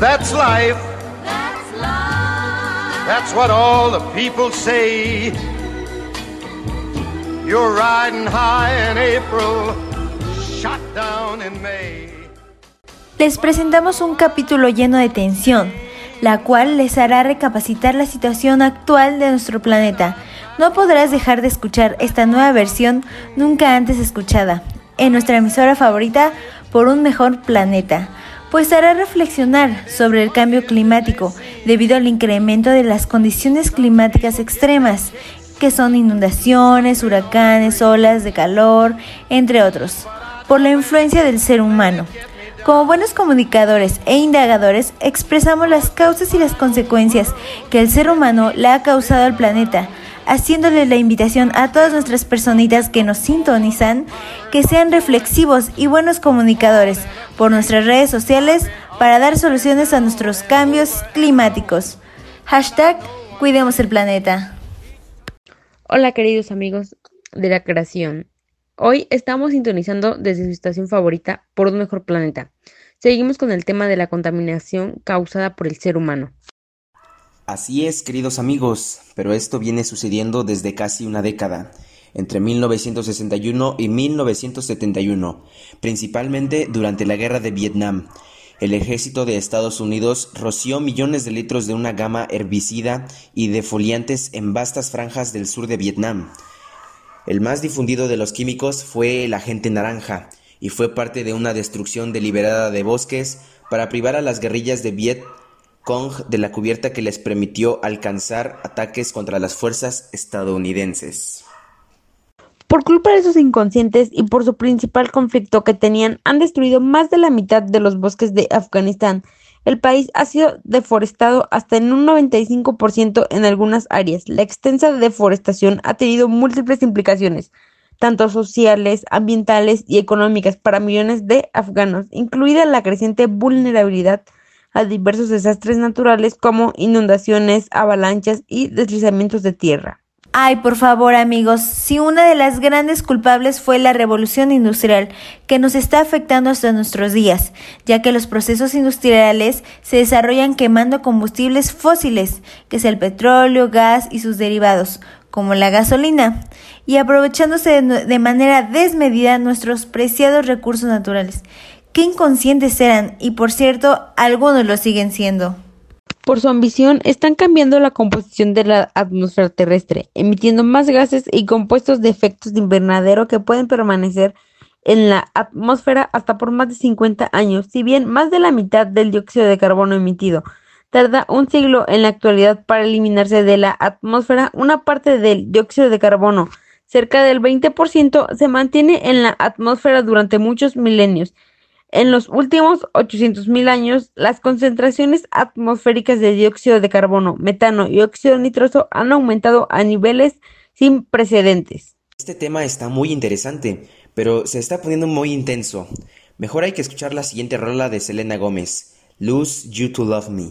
that's life. That's life. That's what all the people say. You're riding high in April, shot down in May. Les presentamos un capítulo lleno de tensión, la cual les hará recapacitar la situación actual de nuestro planeta. No podrás dejar de escuchar esta nueva versión nunca antes escuchada en nuestra emisora favorita por un mejor planeta pues hará reflexionar sobre el cambio climático debido al incremento de las condiciones climáticas extremas, que son inundaciones, huracanes, olas de calor, entre otros, por la influencia del ser humano. Como buenos comunicadores e indagadores, expresamos las causas y las consecuencias que el ser humano le ha causado al planeta, haciéndole la invitación a todas nuestras personitas que nos sintonizan que sean reflexivos y buenos comunicadores por nuestras redes sociales para dar soluciones a nuestros cambios climáticos. Hashtag Cuidemos el planeta. Hola queridos amigos de la creación. Hoy estamos sintonizando desde su estación favorita por un mejor planeta. Seguimos con el tema de la contaminación causada por el ser humano. Así es, queridos amigos, pero esto viene sucediendo desde casi una década, entre 1961 y 1971, principalmente durante la Guerra de Vietnam. El ejército de Estados Unidos roció millones de litros de una gama herbicida y defoliantes en vastas franjas del sur de Vietnam. El más difundido de los químicos fue el agente naranja, y fue parte de una destrucción deliberada de bosques para privar a las guerrillas de Viet Kong de la cubierta que les permitió alcanzar ataques contra las fuerzas estadounidenses. Por culpa de esos inconscientes y por su principal conflicto que tenían, han destruido más de la mitad de los bosques de Afganistán. El país ha sido deforestado hasta en un 95% en algunas áreas. La extensa deforestación ha tenido múltiples implicaciones, tanto sociales, ambientales y económicas para millones de afganos, incluida la creciente vulnerabilidad a diversos desastres naturales como inundaciones, avalanchas y deslizamientos de tierra. Ay, por favor amigos, si una de las grandes culpables fue la revolución industrial, que nos está afectando hasta nuestros días, ya que los procesos industriales se desarrollan quemando combustibles fósiles, que es el petróleo, gas y sus derivados, como la gasolina, y aprovechándose de manera desmedida nuestros preciados recursos naturales. Qué inconscientes eran y por cierto, algunos lo siguen siendo. Por su ambición, están cambiando la composición de la atmósfera terrestre, emitiendo más gases y compuestos de efectos de invernadero que pueden permanecer en la atmósfera hasta por más de 50 años, si bien más de la mitad del dióxido de carbono emitido tarda un siglo en la actualidad para eliminarse de la atmósfera, una parte del dióxido de carbono, cerca del 20%, se mantiene en la atmósfera durante muchos milenios en los últimos 800.000 años, las concentraciones atmosféricas de dióxido de carbono, metano y óxido nitroso han aumentado a niveles sin precedentes. Este tema está muy interesante, pero se está poniendo muy intenso. Mejor hay que escuchar la siguiente rola de Selena Gómez, Lose You to Love Me.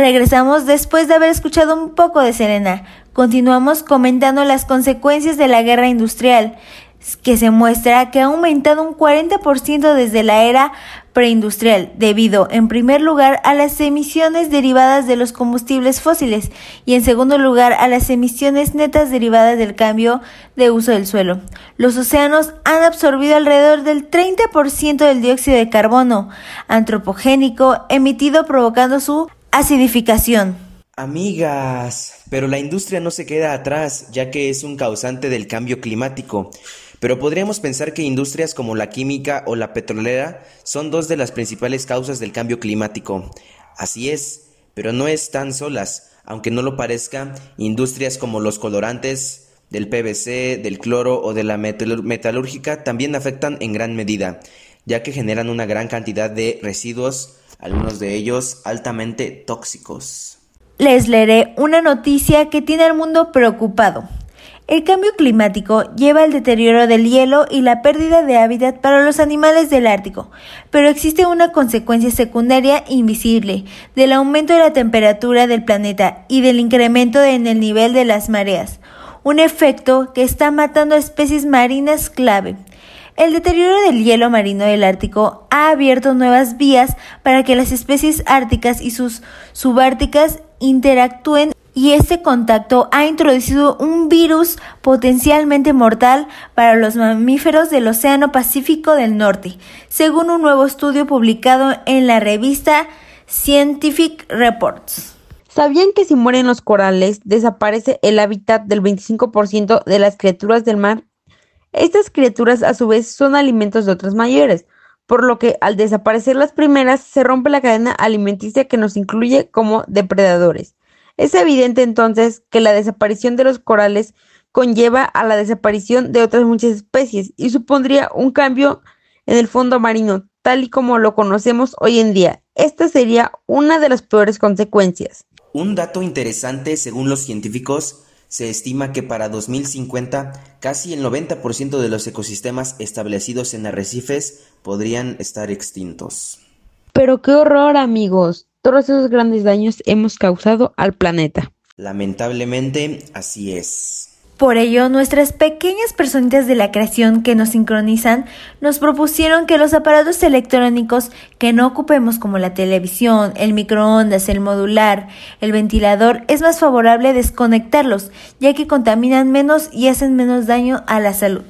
Regresamos después de haber escuchado un poco de Serena. Continuamos comentando las consecuencias de la guerra industrial, que se muestra que ha aumentado un 40% desde la era preindustrial, debido, en primer lugar, a las emisiones derivadas de los combustibles fósiles y, en segundo lugar, a las emisiones netas derivadas del cambio de uso del suelo. Los océanos han absorbido alrededor del 30% del dióxido de carbono antropogénico emitido provocando su acidificación. Amigas, pero la industria no se queda atrás, ya que es un causante del cambio climático. Pero podríamos pensar que industrias como la química o la petrolera son dos de las principales causas del cambio climático. Así es, pero no están solas, aunque no lo parezca, industrias como los colorantes, del PVC, del cloro o de la metalúrgica también afectan en gran medida, ya que generan una gran cantidad de residuos, algunos de ellos altamente tóxicos. Les leeré una noticia que tiene al mundo preocupado. El cambio climático lleva al deterioro del hielo y la pérdida de hábitat para los animales del Ártico, pero existe una consecuencia secundaria invisible del aumento de la temperatura del planeta y del incremento en el nivel de las mareas, un efecto que está matando a especies marinas clave. El deterioro del hielo marino del Ártico ha abierto nuevas vías para que las especies árticas y sus subárticas interactúen y este contacto ha introducido un virus potencialmente mortal para los mamíferos del Océano Pacífico del Norte, según un nuevo estudio publicado en la revista Scientific Reports. ¿Sabían que si mueren los corales desaparece el hábitat del 25% de las criaturas del mar? Estas criaturas a su vez son alimentos de otras mayores, por lo que al desaparecer las primeras se rompe la cadena alimenticia que nos incluye como depredadores. Es evidente entonces que la desaparición de los corales conlleva a la desaparición de otras muchas especies y supondría un cambio en el fondo marino, tal y como lo conocemos hoy en día. Esta sería una de las peores consecuencias. Un dato interesante, según los científicos, se estima que para 2050 casi el 90% de los ecosistemas establecidos en arrecifes podrían estar extintos. Pero qué horror, amigos todos esos grandes daños hemos causado al planeta. Lamentablemente, así es. Por ello, nuestras pequeñas personitas de la creación que nos sincronizan nos propusieron que los aparatos electrónicos que no ocupemos como la televisión, el microondas, el modular, el ventilador, es más favorable desconectarlos, ya que contaminan menos y hacen menos daño a la salud,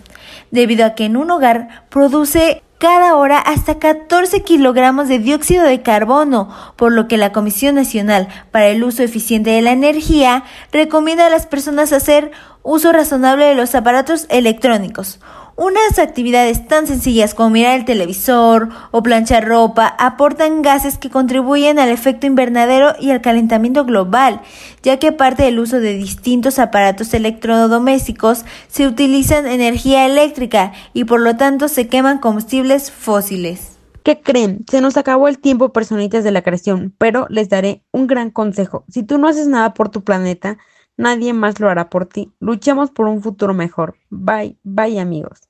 debido a que en un hogar produce cada hora hasta 14 kilogramos de dióxido de carbono, por lo que la Comisión Nacional para el Uso Eficiente de la Energía recomienda a las personas hacer uso razonable de los aparatos electrónicos. Unas actividades tan sencillas como mirar el televisor o planchar ropa aportan gases que contribuyen al efecto invernadero y al calentamiento global, ya que aparte del uso de distintos aparatos electrodomésticos se utilizan energía eléctrica y por lo tanto se queman combustibles fósiles. ¿Qué creen? Se nos acabó el tiempo personitas de la creación, pero les daré un gran consejo. Si tú no haces nada por tu planeta, nadie más lo hará por ti. Luchamos por un futuro mejor. Bye, bye amigos.